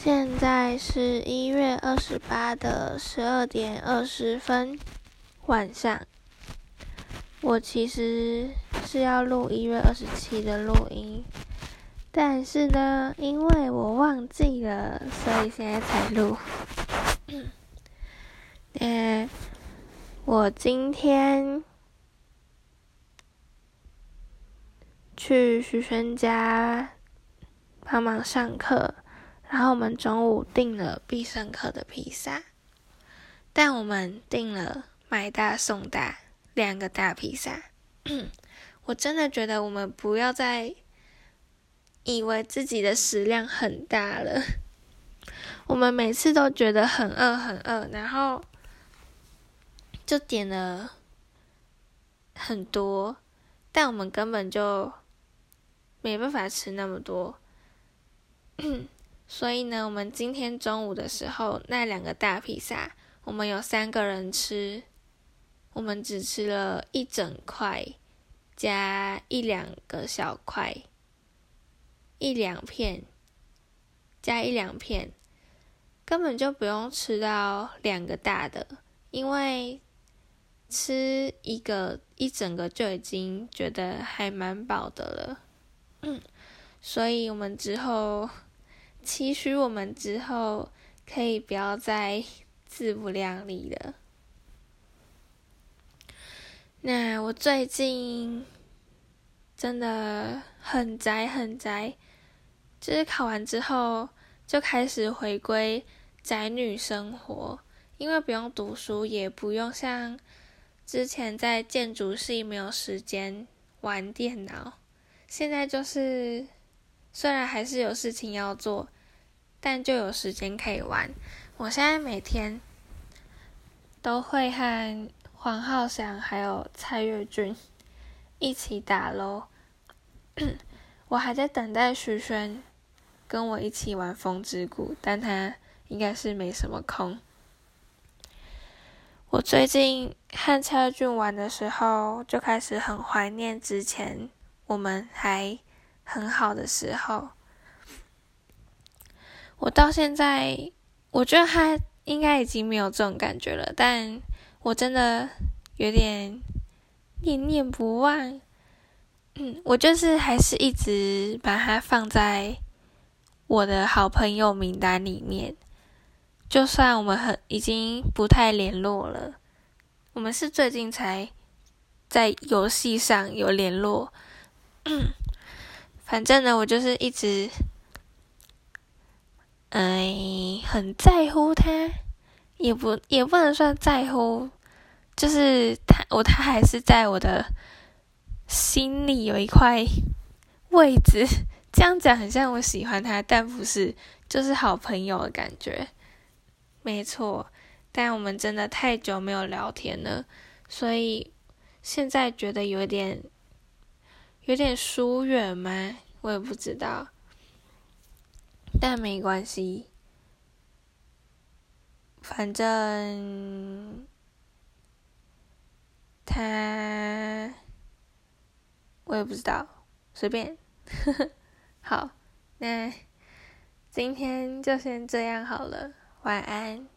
现在是一月二十八的十二点二十分，晚上。我其实是要录一月二十七的录音，但是呢，因为我忘记了，所以现在才录。嗯，我今天去徐轩家帮忙上课。然后我们中午订了必胜客的披萨，但我们订了买大送大两个大披萨。我真的觉得我们不要再以为自己的食量很大了。我们每次都觉得很饿很饿，然后就点了很多，但我们根本就没办法吃那么多。所以呢，我们今天中午的时候，那两个大披萨，我们有三个人吃，我们只吃了一整块，加一两个小块，一两片，加一两片，根本就不用吃到两个大的，因为吃一个一整个就已经觉得还蛮饱的了，所以我们之后。期许我们之后可以不要再自不量力了。那我最近真的很宅很宅，就是考完之后就开始回归宅女生活，因为不用读书，也不用像之前在建筑系没有时间玩电脑，现在就是虽然还是有事情要做。但就有时间可以玩。我现在每天都会和黄浩翔还有蔡月君一起打喽。我还在等待徐轩跟我一起玩风之谷，但他应该是没什么空。我最近和蔡月君玩的时候，就开始很怀念之前我们还很好的时候。我到现在，我觉得他应该已经没有这种感觉了，但我真的有点念念不忘。嗯，我就是还是一直把他放在我的好朋友名单里面，就算我们很已经不太联络了，我们是最近才在游戏上有联络。反正呢，我就是一直。哎，很在乎他，也不也不能算在乎，就是他我他还是在我的心里有一块位置。这样讲很像我喜欢他，但不是，就是好朋友的感觉。没错，但我们真的太久没有聊天了，所以现在觉得有点有点疏远吗？我也不知道。但没关系，反正他我也不知道，随便。好，那今天就先这样好了，晚安。